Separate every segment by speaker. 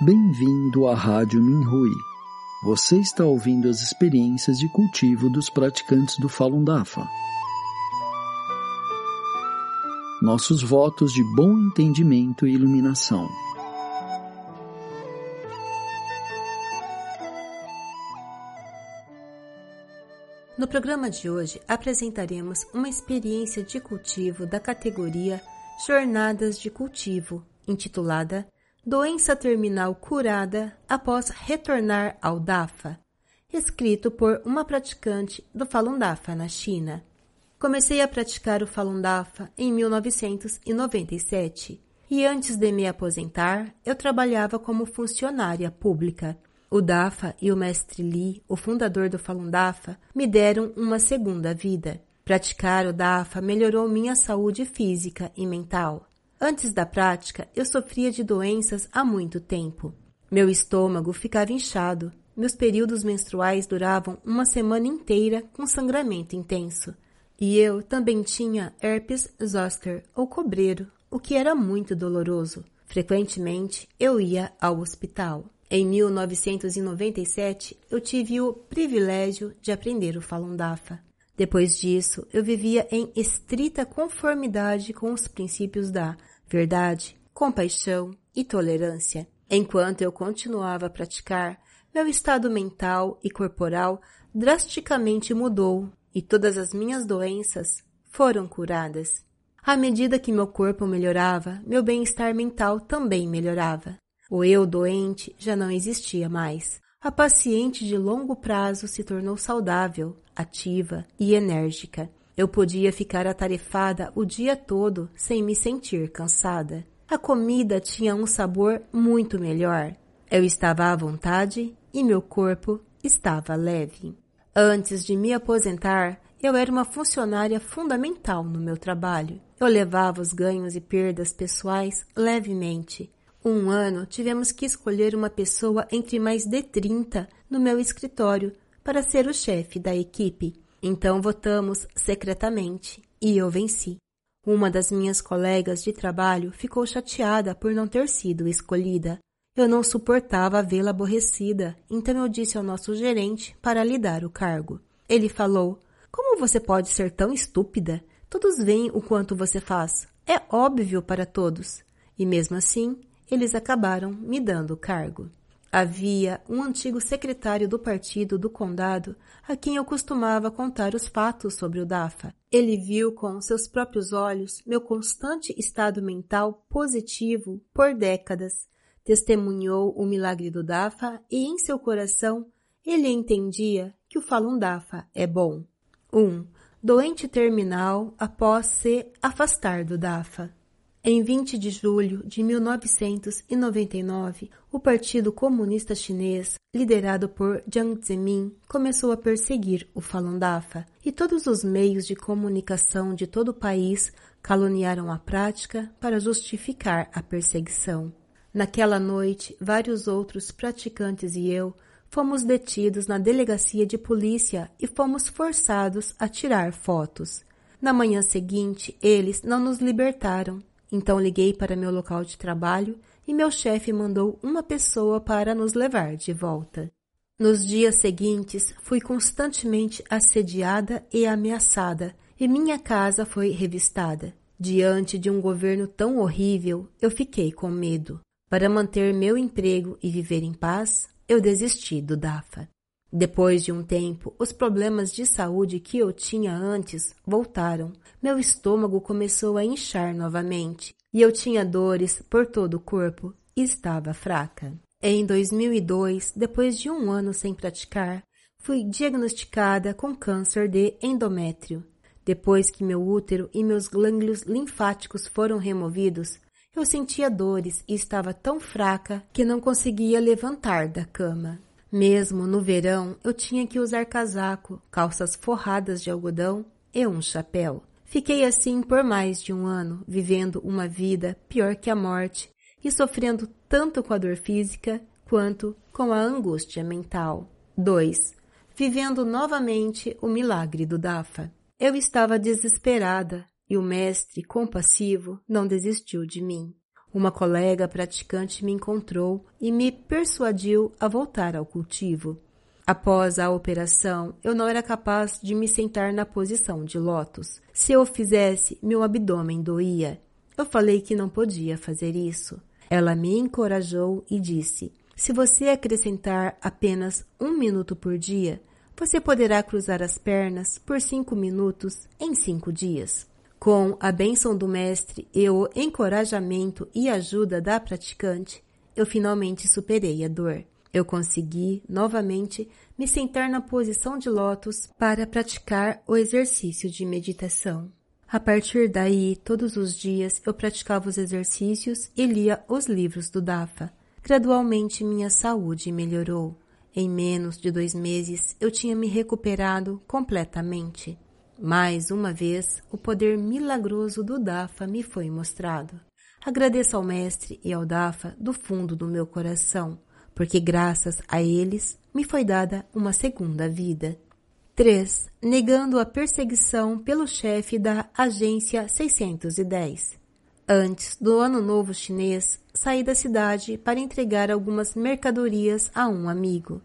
Speaker 1: Bem-vindo à Rádio Minhui. Você está ouvindo as experiências de cultivo dos praticantes do Falun Dafa. Nossos votos de bom entendimento e iluminação.
Speaker 2: No programa de hoje apresentaremos uma experiência de cultivo da categoria Jornadas de Cultivo, intitulada Doença Terminal Curada após retornar ao DAFA, escrito por uma praticante do Falun Dafa na China. Comecei a praticar o Falun Dafa em 1997 e antes de me aposentar, eu trabalhava como funcionária pública. O Dafa e o mestre Li, o fundador do Falun Dafa, me deram uma segunda vida. Praticar o Dafa melhorou minha saúde física e mental. Antes da prática, eu sofria de doenças há muito tempo. Meu estômago ficava inchado, meus períodos menstruais duravam uma semana inteira com sangramento intenso. E eu também tinha herpes zoster ou cobreiro, o que era muito doloroso. Frequentemente eu ia ao hospital. Em 1997, eu tive o privilégio de aprender o Falun Dafa. Depois disso, eu vivia em estrita conformidade com os princípios da verdade, compaixão e tolerância. Enquanto eu continuava a praticar, meu estado mental e corporal drasticamente mudou e todas as minhas doenças foram curadas. À medida que meu corpo melhorava, meu bem-estar mental também melhorava. O eu doente já não existia mais. A paciente de longo prazo se tornou saudável, ativa e enérgica. Eu podia ficar atarefada o dia todo sem me sentir cansada. A comida tinha um sabor muito melhor. Eu estava à vontade e meu corpo estava leve. Antes de me aposentar, eu era uma funcionária fundamental no meu trabalho. Eu levava os ganhos e perdas pessoais levemente um ano tivemos que escolher uma pessoa entre mais de 30 no meu escritório para ser o chefe da equipe. Então votamos secretamente e eu venci. Uma das minhas colegas de trabalho ficou chateada por não ter sido escolhida. Eu não suportava vê-la aborrecida, então eu disse ao nosso gerente para lhe dar o cargo. Ele falou: Como você pode ser tão estúpida? Todos veem o quanto você faz. É óbvio para todos. E mesmo assim, eles acabaram me dando o cargo. Havia um antigo secretário do partido do condado a quem eu costumava contar os fatos sobre o DAFA. Ele viu com seus próprios olhos meu constante estado mental positivo por décadas, testemunhou o milagre do DAFA e em seu coração ele entendia que o Falun Dafa é bom. 1. Um, doente terminal após se afastar do DAFA. Em 20 de julho de 1999, o Partido Comunista Chinês, liderado por Jiang Zemin, começou a perseguir o Falun Dafa e todos os meios de comunicação de todo o país caluniaram a prática para justificar a perseguição. Naquela noite, vários outros praticantes e eu fomos detidos na delegacia de polícia e fomos forçados a tirar fotos. Na manhã seguinte, eles não nos libertaram então liguei para meu local de trabalho e meu chefe mandou uma pessoa para nos levar de volta. Nos dias seguintes, fui constantemente assediada e ameaçada, e minha casa foi revistada. Diante de um governo tão horrível, eu fiquei com medo. Para manter meu emprego e viver em paz, eu desisti do DAFA. Depois de um tempo, os problemas de saúde que eu tinha antes voltaram. Meu estômago começou a inchar novamente e eu tinha dores por todo o corpo e estava fraca. Em 2002, depois de um ano sem praticar, fui diagnosticada com câncer de endométrio. Depois que meu útero e meus glândulos linfáticos foram removidos, eu sentia dores e estava tão fraca que não conseguia levantar da cama. Mesmo no verão, eu tinha que usar casaco, calças forradas de algodão e um chapéu. Fiquei assim por mais de um ano, vivendo uma vida pior que a morte e sofrendo tanto com a dor física quanto com a angústia mental. 2. Vivendo novamente o milagre do Dafa. Eu estava desesperada e o mestre compassivo não desistiu de mim. Uma colega praticante me encontrou e me persuadiu a voltar ao cultivo. Após a operação, eu não era capaz de me sentar na posição de lótus. Se eu fizesse, meu abdômen doía. Eu falei que não podia fazer isso. Ela me encorajou e disse: Se você acrescentar apenas um minuto por dia, você poderá cruzar as pernas por cinco minutos em cinco dias. Com a bênção do mestre e o encorajamento e ajuda da praticante, eu finalmente superei a dor. Eu consegui, novamente, me sentar na posição de lótus para praticar o exercício de meditação. A partir daí, todos os dias eu praticava os exercícios e lia os livros do Dafa. Gradualmente minha saúde melhorou. Em menos de dois meses eu tinha me recuperado completamente. Mais uma vez, o poder milagroso do Dafa me foi mostrado. Agradeço ao Mestre e ao Dafa do fundo do meu coração, porque graças a eles me foi dada uma segunda vida. 3. Negando a perseguição pelo chefe da Agência 610. Antes do Ano Novo Chinês, saí da cidade para entregar algumas mercadorias a um amigo.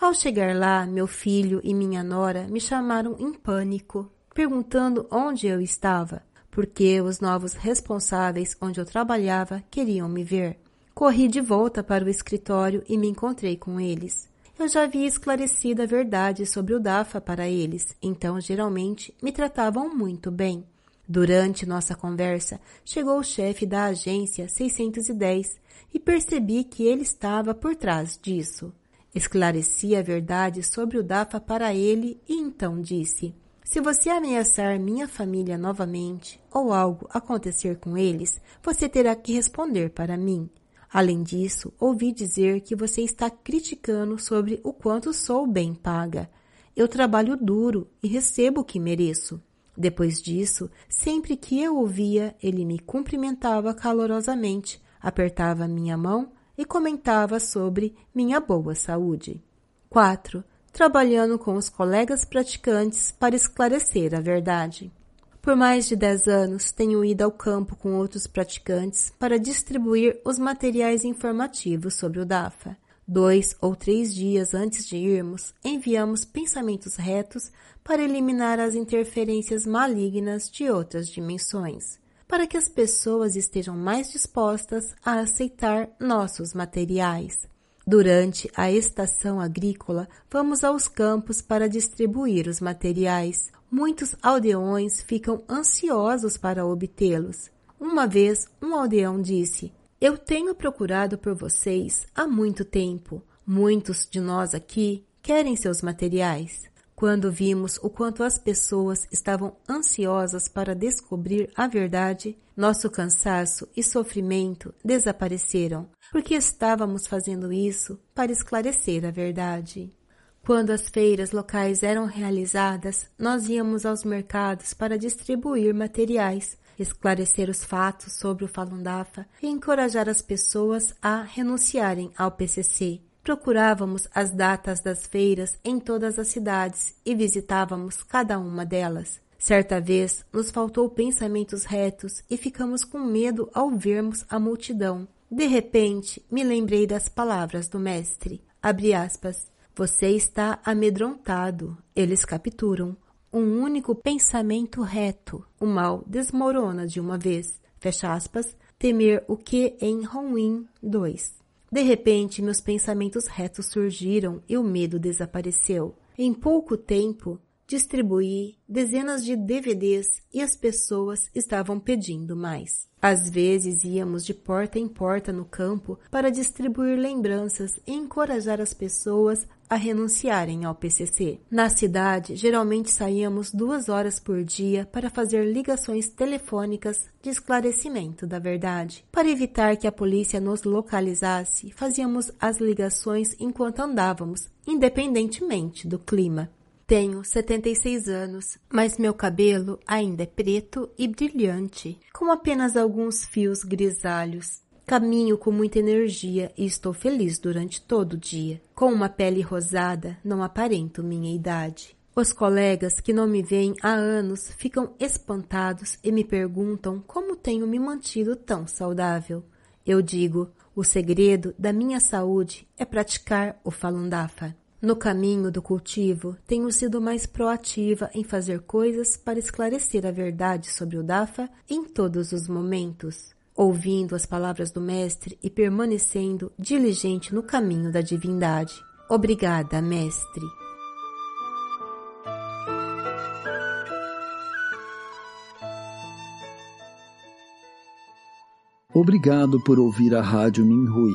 Speaker 2: Ao chegar lá, meu filho e minha nora me chamaram em pânico, perguntando onde eu estava, porque os novos responsáveis onde eu trabalhava queriam me ver. Corri de volta para o escritório e me encontrei com eles. Eu já havia esclarecido a verdade sobre o DAFA para eles, então geralmente me tratavam muito bem. Durante nossa conversa, chegou o chefe da agência 610 e percebi que ele estava por trás disso. Esclareci a verdade sobre o Dafa para ele e então disse: Se você ameaçar minha família novamente ou algo acontecer com eles, você terá que responder para mim. Além disso, ouvi dizer que você está criticando sobre o quanto sou bem paga. Eu trabalho duro e recebo o que mereço. Depois disso, sempre que eu ouvia, ele me cumprimentava calorosamente, apertava minha mão e comentava sobre minha boa saúde. 4. Trabalhando com os colegas praticantes para esclarecer a verdade. Por mais de 10 anos, tenho ido ao campo com outros praticantes para distribuir os materiais informativos sobre o DAFA. Dois ou três dias antes de irmos, enviamos pensamentos retos para eliminar as interferências malignas de outras dimensões para que as pessoas estejam mais dispostas a aceitar nossos materiais. Durante a estação agrícola, vamos aos campos para distribuir os materiais. Muitos aldeões ficam ansiosos para obtê-los. Uma vez, um aldeão disse: Eu tenho procurado por vocês há muito tempo. Muitos de nós aqui querem seus materiais. Quando vimos o quanto as pessoas estavam ansiosas para descobrir a verdade, nosso cansaço e sofrimento desapareceram, porque estávamos fazendo isso para esclarecer a verdade. Quando as feiras locais eram realizadas, nós íamos aos mercados para distribuir materiais, esclarecer os fatos sobre o Falun Dafa e encorajar as pessoas a renunciarem ao PCC, Procurávamos as datas das feiras em todas as cidades e visitávamos cada uma delas. Certa vez nos faltou pensamentos retos e ficamos com medo ao vermos a multidão. De repente, me lembrei das palavras do mestre. Abre aspas. Você está amedrontado. Eles capturam. Um único pensamento reto. O mal desmorona de uma vez. Fecha aspas. Temer o que em Ruim 2. De repente, meus pensamentos retos surgiram e o medo desapareceu. Em pouco tempo, distribuí dezenas de DVDs e as pessoas estavam pedindo mais. Às vezes íamos de porta em porta no campo para distribuir lembranças e encorajar as pessoas a renunciarem ao PCC. Na cidade, geralmente saíamos duas horas por dia para fazer ligações telefônicas de esclarecimento da verdade. Para evitar que a polícia nos localizasse, fazíamos as ligações enquanto andávamos, independentemente do clima. Tenho 76 anos, mas meu cabelo ainda é preto e brilhante, com apenas alguns fios grisalhos. Caminho com muita energia e estou feliz durante todo o dia. Com uma pele rosada, não aparento minha idade. Os colegas que não me veem há anos ficam espantados e me perguntam como tenho me mantido tão saudável. Eu digo, o segredo da minha saúde é praticar o Falun Dafa. No caminho do cultivo, tenho sido mais proativa em fazer coisas para esclarecer a verdade sobre o Dafa em todos os momentos, ouvindo as palavras do Mestre e permanecendo diligente no caminho da divindade. Obrigada, Mestre.
Speaker 1: Obrigado por ouvir a Rádio Minhui.